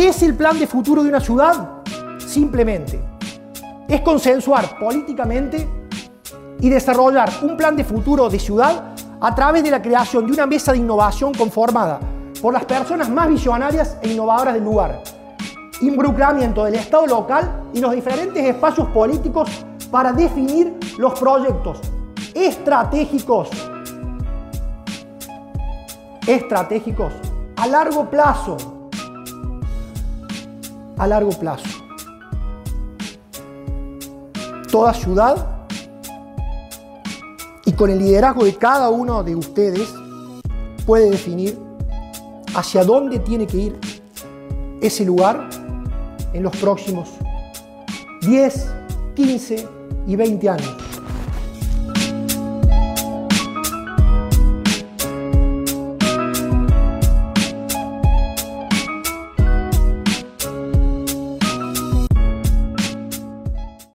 ¿Qué es el plan de futuro de una ciudad? Simplemente es consensuar políticamente y desarrollar un plan de futuro de ciudad a través de la creación de una mesa de innovación conformada por las personas más visionarias e innovadoras del lugar, involucramiento del Estado local y los diferentes espacios políticos para definir los proyectos estratégicos, estratégicos a largo plazo, a largo plazo. Toda ciudad y con el liderazgo de cada uno de ustedes puede definir hacia dónde tiene que ir ese lugar en los próximos 10, 15 y 20 años.